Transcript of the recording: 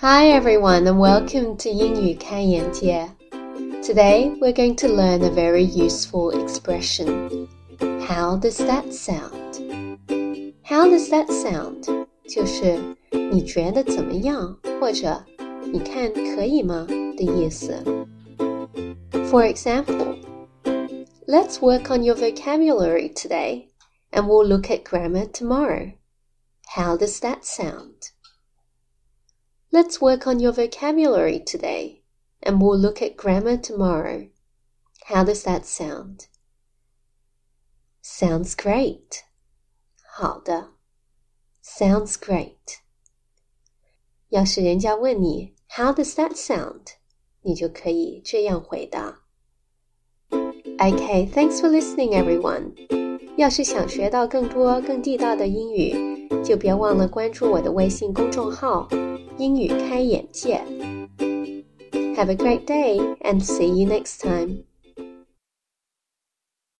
Hi everyone and welcome to 英语开眼界. Today we're going to learn a very useful expression. How does that sound? How does that sound? 就是你觉得怎么样，或者你看可以吗的意思。For example, let's work on your vocabulary today, and we'll look at grammar tomorrow. How does that sound? Let's work on your vocabulary today, and we'll look at grammar tomorrow. How does that sound? Sounds great. 好的 Sounds great. 要是人家问你 How does that sound? 你就可以这样回答。Okay, thanks for listening, everyone. 要是想学到更多更地道的英语，就别忘了关注我的微信公众号。 英语开眼界。Have a great day and see you next time.